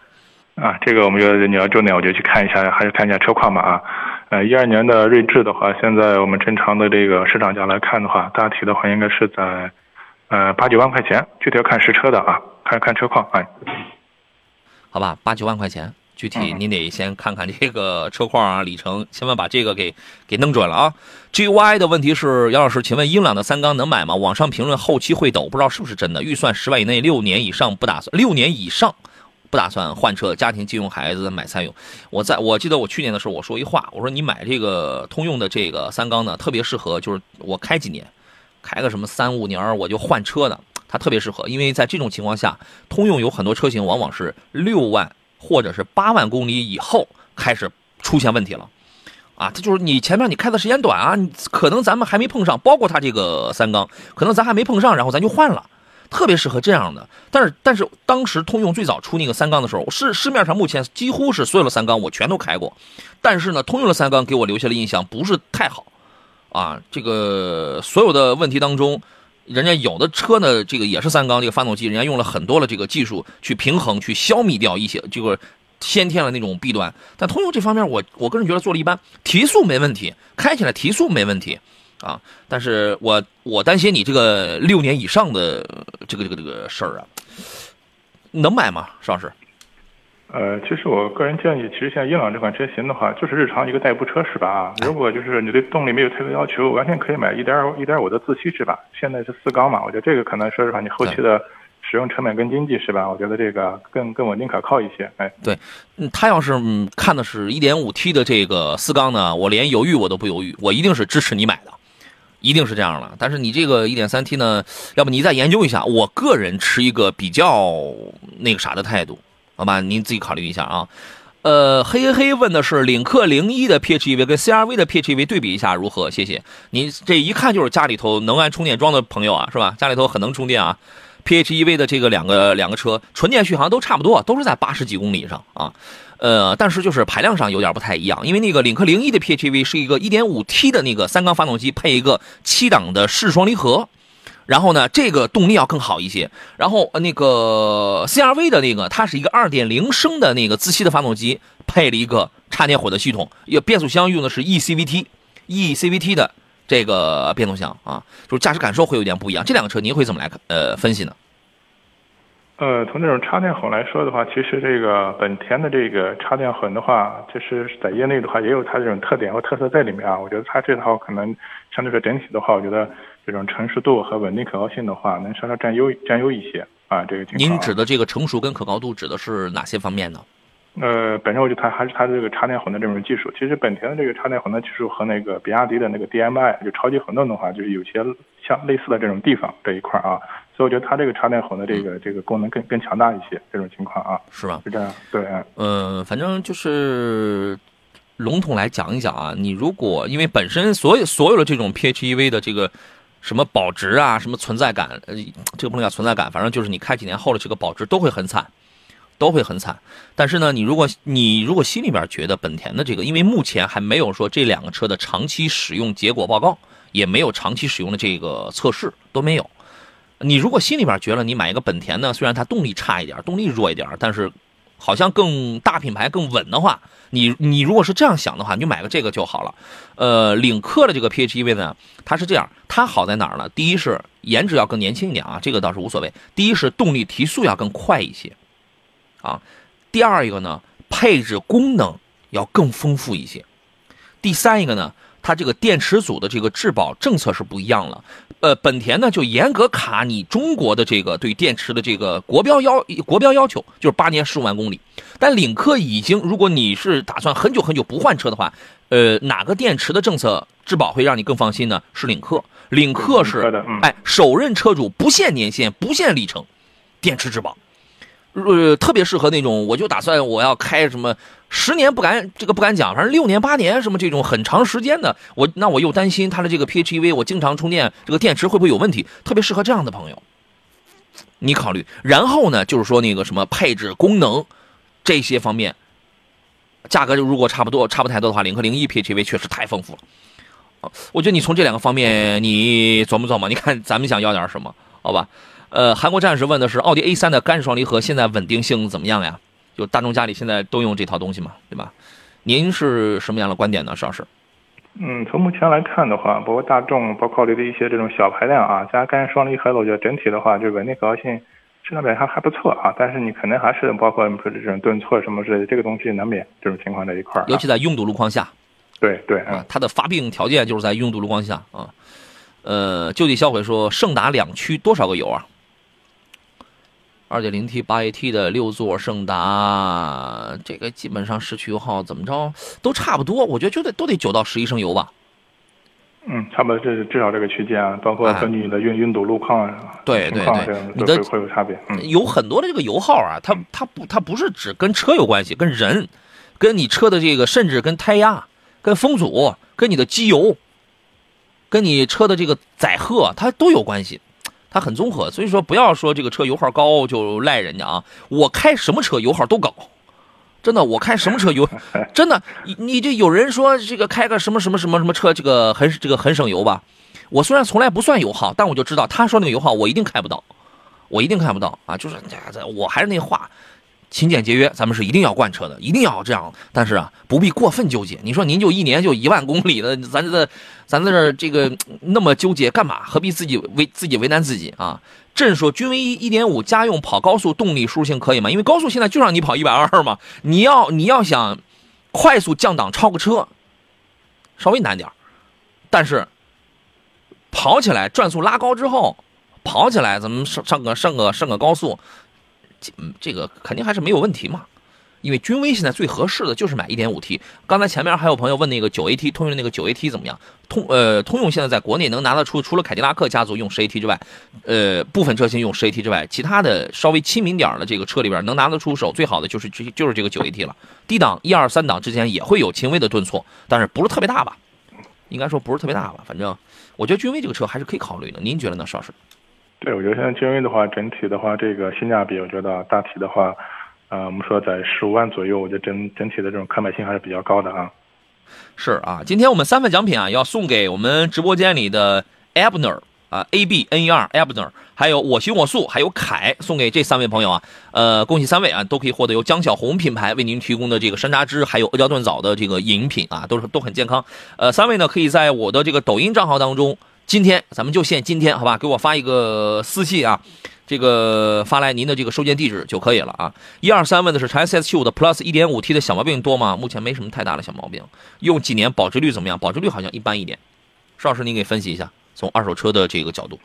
啊，这个我们觉得你要重点，我就去看一下，还是看一下车况吧啊。呃，一二年的锐志的话，现在我们正常的这个市场价来看的话，大体的话应该是在呃八九万块钱，具体要看实车的啊，看看车况，哎。好吧，八九万块钱，具体嗯您得先看看这个车况啊、里程，千万把这个给给弄准了啊。G Y 的问题是，杨老师，请问英朗的三缸能买吗？网上评论后期会抖，不知道是不是真的。预算十万以内，六年以上不打算，六年以上不打算换车，家庭借用孩子买三用。我在我记得我去年的时候我说一话，我说你买这个通用的这个三缸呢，特别适合，就是我开几年，开个什么三五年我就换车的，它特别适合，因为在这种情况下，通用有很多车型往往是六万或者是八万公里以后开始出现问题了。啊，它就是你前面你开的时间短啊，可能咱们还没碰上，包括它这个三缸，可能咱还没碰上，然后咱就换了，特别适合这样的。但是但是当时通用最早出那个三缸的时候，市市面上目前几乎是所有的三缸我全都开过，但是呢，通用的三缸给我留下的印象不是太好，啊，这个所有的问题当中，人家有的车呢，这个也是三缸这个发动机，人家用了很多的这个技术去平衡、去消弭掉一些这个先天的那种弊端。但通用这方面我，我个人觉得做了一般，提速没问题，开起来提速没问题啊。但是我我担心你这个六年以上的呃这个这个这个事儿啊，能买吗？上市？呃，其实我个人建议，其实像英朗这款车型的话，就是日常一个代步车是吧？啊，如果就是你对动力没有太多要求，完全可以买一点一点五的自吸是吧？现在是四缸嘛，我觉得这个可能说实话，你后期的使用成本更经济是吧？我觉得这个更更稳定可靠一些。哎，对，他要是嗯看的是一点五 T 的这个四缸呢，我连犹豫我都不犹豫，我一定是支持你买的，一定是这样了。但是你这个一点三 T 呢，要不你再研究一下。我个人持一个比较那个啥的态度，好吧？您自己考虑一下啊。呃，嘿嘿嘿问的是领克零一的 PHEV 跟 CRV 的 PHEV 对比一下如何？谢谢。您这一看就是家里头能安充电桩的朋友啊，是吧？家里头很能充电啊。PHEV 的这个两个两个车纯电续航都差不多，都是在八十几公里上啊。呃，但是就是排量上有点不太一样，因为那个领克零一的 PHEV 是一个 1.5T 的那个三缸发动机，配一个七档的湿双离合，然后呢，这个动力要更好一些。然后那个 CRV 的那个，它是一个2.0升的那个自吸的发动机，配了一个插电混的系统，也变速箱用的是 ECVT，ECVT 的这个变速箱啊，就是驾驶感受会有点不一样。这两个车您会怎么来呃分析呢？呃，从这种插电混来说的话，其实这个本田的这个插电混的话，就是在业内的话也有它这种特点和特色在里面啊。我觉得它这套可能相对说整体的话，我觉得这种成熟度和稳定可靠性的话，能稍稍占优占优一些啊。这个。您指的这个成熟跟可靠度指的是哪些方面呢？呃，本身我觉得它还是它的这个插电混的这种技术。其实本田的这个插电混的技术和那个比亚迪的那个 DMI 就超级混动的话，就是有些像类似的这种地方这一块啊。所以我觉得它这个插电混的这个这个功能更更强大一些，这种情况啊，是吧？是这样，对。嗯，反正就是笼统来讲一讲啊，你如果因为本身所有所有的这种 PHEV 的这个什么保值啊，什么存在感，呃，这个不能叫存在感，反正就是你开几年后的这个保值都会很惨，都会很惨。但是呢，你如果你如果心里边觉得本田的这个，因为目前还没有说这两个车的长期使用结果报告，也没有长期使用的这个测试都没有。你如果心里边觉得你买一个本田呢，虽然它动力差一点，动力弱一点，但是好像更大品牌更稳的话，你你如果是这样想的话，你就买个这个就好了。呃，领克的这个 PHEV 呢，它是这样，它好在哪儿呢？第一是颜值要更年轻一点啊，这个倒是无所谓。第一是动力提速要更快一些，啊，第二一个呢，配置功能要更丰富一些。第三一个呢，它这个电池组的这个质保政策是不一样了。呃，本田呢就严格卡你中国的这个对电池的这个国标要国标要求，就是八年十五万公里。但领克已经，如果你是打算很久很久不换车的话，呃，哪个电池的政策质保会让你更放心呢？是领克，领克是哎，首任车主不限年限、不限里程，电池质保。呃，特别适合那种，我就打算我要开什么十年不敢这个不敢讲，反正六年八年什么这种很长时间的，我那我又担心它的这个 PHEV 我经常充电，这个电池会不会有问题？特别适合这样的朋友，你考虑。然后呢，就是说那个什么配置、功能这些方面，价格如果差不多差不太多的话，领克零一 PHEV 确实太丰富了。我觉得你从这两个方面你琢磨琢磨，你看咱们想要点什么？好吧？呃，韩国战士问的是奥迪 A 3的干式双离合现在稳定性怎么样呀？就大众家里现在都用这套东西嘛，对吧？您是什么样的观点呢，邵老师？嗯，从目前来看的话，包括大众，包括奥迪的一些这种小排量啊，加干式双离合的，我觉得整体的话，就稳定可靠性、质量表现还还不错啊。但是你可能还是包括你说这种顿挫什么之类的，这个东西难免这种情况在一块儿、啊。尤其在拥堵路况下对对，啊嗯，，它的发病条件就是在拥堵路况下啊。呃，就地销毁说，胜达两驱多少个油啊？二点零 T 八 AT 的六座胜达，这个基本上市区油耗怎么着都差不多，我觉得就得都得九到十一升油吧。嗯，差不多这至少这个区间啊，包括根据你的运拥堵路况啊、对对对你的会有差别。嗯，有很多的这个油耗啊，它它不它不是只跟车有关系，跟人，跟你车的这个，甚至跟胎压、跟风阻、跟你的机油、跟你车的这个载荷，它都有关系，它很综合。所以说，不要说这个车油耗高就赖人家啊，我开什么车油耗都高。真的，我开什么车油，<laughs> 真的，你你这有人说这个开个什么什么什么什么车，这个很这个很省油吧？我虽然从来不算油耗，但我就知道他说那个油耗我一定开不到。我一定看不到啊！就是这，我还是那话，勤俭节约，咱们是一定要贯彻的，一定要这样。但是啊，不必过分纠结。你说您就一年就一万公里的，咱这咱在这这个那么纠结干嘛？何必自己为自己为难自己啊？朕说，君威一点五家用跑高速动力输入性可以吗？因为高速现在就让你跑一百二嘛，你要你要想快速降档超个车，稍微难点但是跑起来转速拉高之后。跑起来，咱们上上个上个上个高速，嗯这个肯定还是没有问题嘛。因为君威现在最合适的就是买 1.5T。刚才前面还有朋友问那个 9AT 通用那个 9AT 怎么样？通呃通用现在在国内能拿得出，除了凯迪拉克家族用 10AT 之外，呃部分车型用 10AT 之外，其他的稍微亲民点的这个车里边能拿得出手最好的就是这就是这个 9AT 了。低档一二三档之间也会有轻微的顿挫，但是不是特别大吧？应该说不是特别大吧。反正我觉得君威这个车还是可以考虑的。您觉得呢，邵老师？对，我觉得现在君威的话，整体的话，这个性价比，我觉得大体的话，呃，我们说在十五万左右，我觉得整整体的这种可买性还是比较高的啊。是啊，今天我们三份奖品啊，要送给我们直播间里的 Abner 啊，A B N E R Abner，还有我行我素，还有凯，送给这三位朋友啊。呃，恭喜三位啊，都可以获得由江小红品牌为您提供的这个山楂汁，还有阿胶炖枣的这个饮品啊，都是都很健康。呃，三位呢可以在我的这个抖音账号当中。今天咱们就限今天，好吧？给我发一个私信啊，这个发来您的这个收件地址就可以了啊。一二三问的是长安 CS 七五的 Plus 一点五 T 的小毛病多吗？目前没什么太大的小毛病，用几年保值率怎么样？保值率好像一般一点。邵老师，您给分析一下，从二手车的这个角度。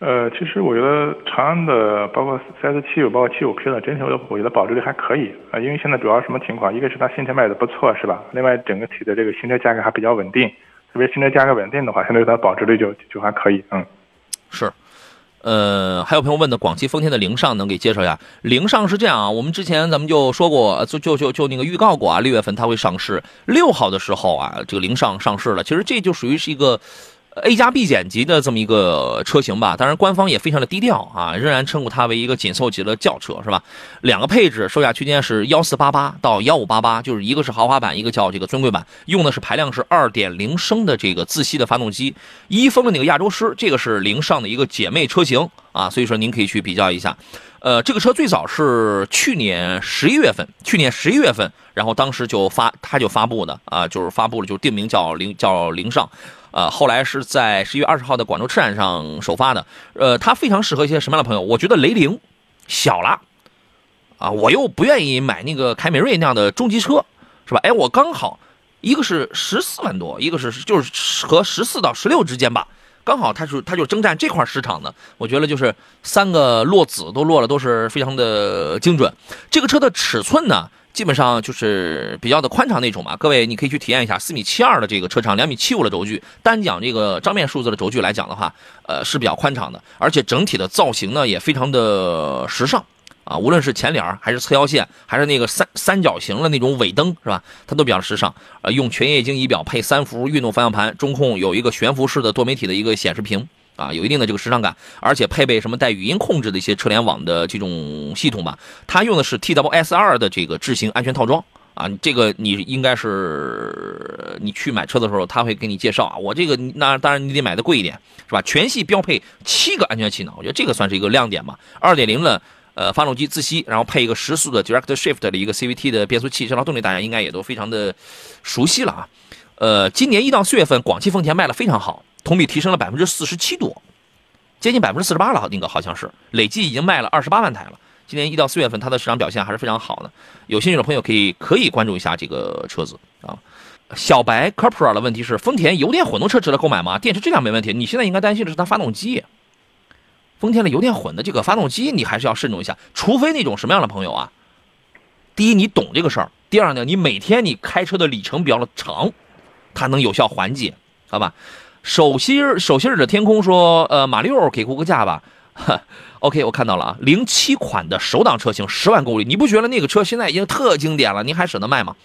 呃，其实我觉得长安的包括 CS 七五，包括七五 P 的，整体我我觉得保值率还可以啊、因为现在主要什么情况？一个是它新车卖的不错，是吧？另外整个体的这个新车价格还比较稳定。特别新车价格稳定的话，相对它保值率就就还可以，嗯，是，呃，还有朋友问的，广汽丰田的凌尚能给介绍一下？凌尚是这样啊，我们之前咱们就说过，就就就就那个预告过啊，六月份它会上市，六号的时候啊，这个凌尚上市了。其实这就属于是一个 A 加 B 减级的这么一个车型吧，当然官方也非常的低调啊，仍然称呼它为一个紧凑级的轿车，是吧？两个配置，售价区间是幺四八八到幺五八八，就是一个是豪华版，一个叫这个尊贵版，用的是排量是二点零升的这个自吸的发动机，一丰的那个亚洲狮，这个是凌尚的一个姐妹车型啊，所以说您可以去比较一下。呃，这个车最早是去年十一月份，去年十一月份，然后当时就发，它就发布的啊，就是发布了，就定名叫凌叫凌尚。呃，后来是在十一月二十号的广州车展上首发的。呃，它非常适合一些什么样的朋友？我觉得雷凌小了，啊，我又不愿意买那个凯美瑞那样的中级车，是吧？哎，我刚好一个是十四万多，一个是就是和十四到十六之间吧，刚好它是它就征战这块市场的。我觉得就是三个落子都落了，都是非常的精准。这个车的尺寸呢？基本上就是比较的宽敞那种吧，各位你可以去体验一下四米七二的这个车长，两米七五的轴距，单讲这个账面数字的轴距来讲的话，呃是比较宽敞的，而且整体的造型呢也非常的时尚啊，无论是前脸还是侧腰线，还是那个三三角形的那种尾灯是吧，它都比较时尚。呃，用全液晶仪表配三幅运动方向盘，中控有一个悬浮式的多媒体的一个显示屏。啊，有一定的这个时尚感，而且配备什么带语音控制的一些车联网的这种系统吧。它用的是 TWS 二的这个智行安全套装啊，这个你应该是你去买车的时候，他会给你介绍啊。我这个那当然你得买的贵一点，是吧？全系标配七个安全气囊，我觉得这个算是一个亮点吧。二点零的呃，发动机自吸，然后配一个十速的 Direct Shift 的一个 CVT 的变速器，这套动力大家应该也都非常的熟悉了啊。呃，今年一到四月份，广汽丰田卖的非常好，同比提升了百分之四十七多，接近百分之四十八了，那个好像是累计已经卖了二十八万台了。今年一到四月份，它的市场表现还是非常好的。有兴趣的朋友可以可以关注一下这个车子啊。小白 Cupra 的问题是，丰田油电混动车值得购买吗？电池质量没问题，你现在应该担心的是它发动机。丰田的油电混的这个发动机，你还是要慎重一下，除非那种什么样的朋友啊？第一，你懂这个事儿；第二呢，你每天你开车的里程比较的长，它能有效缓解，好吧？手心手心的天空说，呃，马六给估个价吧。<laughs> OK，我看到了啊，零七款的首档车型，十万公里，你不觉得那个车现在已经特经典了？您还舍得卖吗？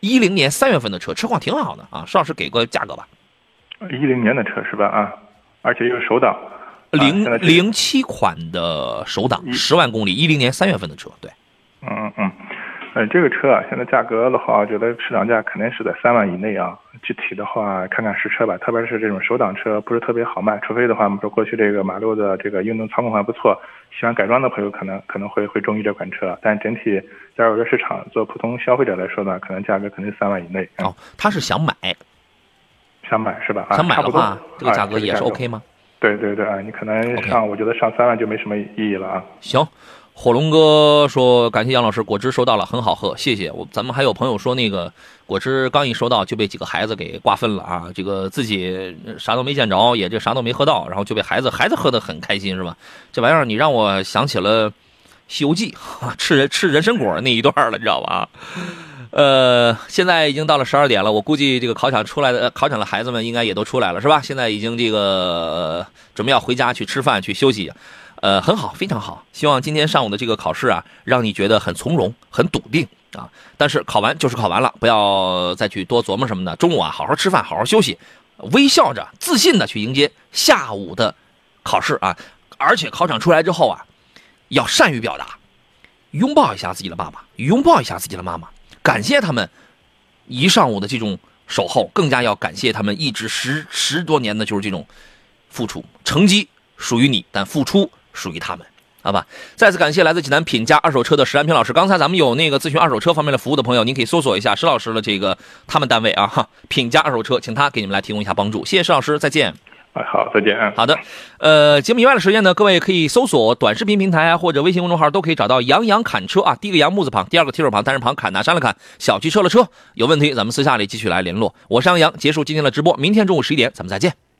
一零年三月份的车，车况挺好的啊，邵老师给个价格吧。一零年的车是吧？啊，而且又是首档。零零七款的首档，十万公里，一零年三月份的车，对，嗯嗯嗯，呃，这个车啊，现在价格的话，我觉得市场价肯定是在三万以内啊。具体的话，看看实车吧，特别是这种手挡车不是特别好卖，除非的话，我们说过去这个马六的这个运动操控还不错，喜欢改装的朋友可能可能会会中意这款车，但整体加入这市场做普通消费者来说呢，可能价格肯定三万以内。嗯哦，他是想买，想买是吧？啊，想买的话，这个啊价格也是 OK 吗？对对对啊，你可能上我觉得上三万就没什么意义了啊。行，火龙哥说感谢杨老师，果汁收到了，很好喝，谢谢。我咱们还有朋友说那个果汁刚一收到就被几个孩子给瓜分了啊，这个自己啥都没见着，也这啥都没喝到，然后就被孩子孩子喝的很开心是吧？这玩意儿你让我想起了《西游记》啊，<laughs> 吃人吃人参果那一段了，你知道吧？呃，现在已经到了十二点了，我估计这个考场出来的考场的孩子们应该也都出来了，是吧？现在已经这个、准备要回家去吃饭去休息，呃，很好，非常好。希望今天上午的这个考试啊，让你觉得很从容、很笃定啊。但是考完就是考完了，不要再去多琢磨什么的。中午啊，好好吃饭，好好休息，微笑着、自信的去迎接下午的考试啊。而且考场出来之后啊，要善于表达，拥抱一下自己的爸爸，拥抱一下自己的妈妈，感谢他们一上午的这种守候，更加要感谢他们一直十十多年的就是这种付出。成绩属于你，但付出属于他们，好吧？再次感谢来自济南品家二手车的石安平老师。刚才咱们有那个咨询二手车方面的服务的朋友，您可以搜索一下石老师的这个他们单位啊，品家二手车，请他给你们来提供一下帮助。谢谢石老师，再见。哎，好，再见啊。好的，呃，节目以外的时间呢，各位可以搜索短视频平台啊，或者微信公众号都可以找到“杨洋砍车”啊，第一个杨木字旁，第二个提手旁，单人旁，砍拿山了砍，小汽车了车。有问题咱们私下里继续来联络。我是杨洋，结束今天的直播，明天中午十一点咱们再见。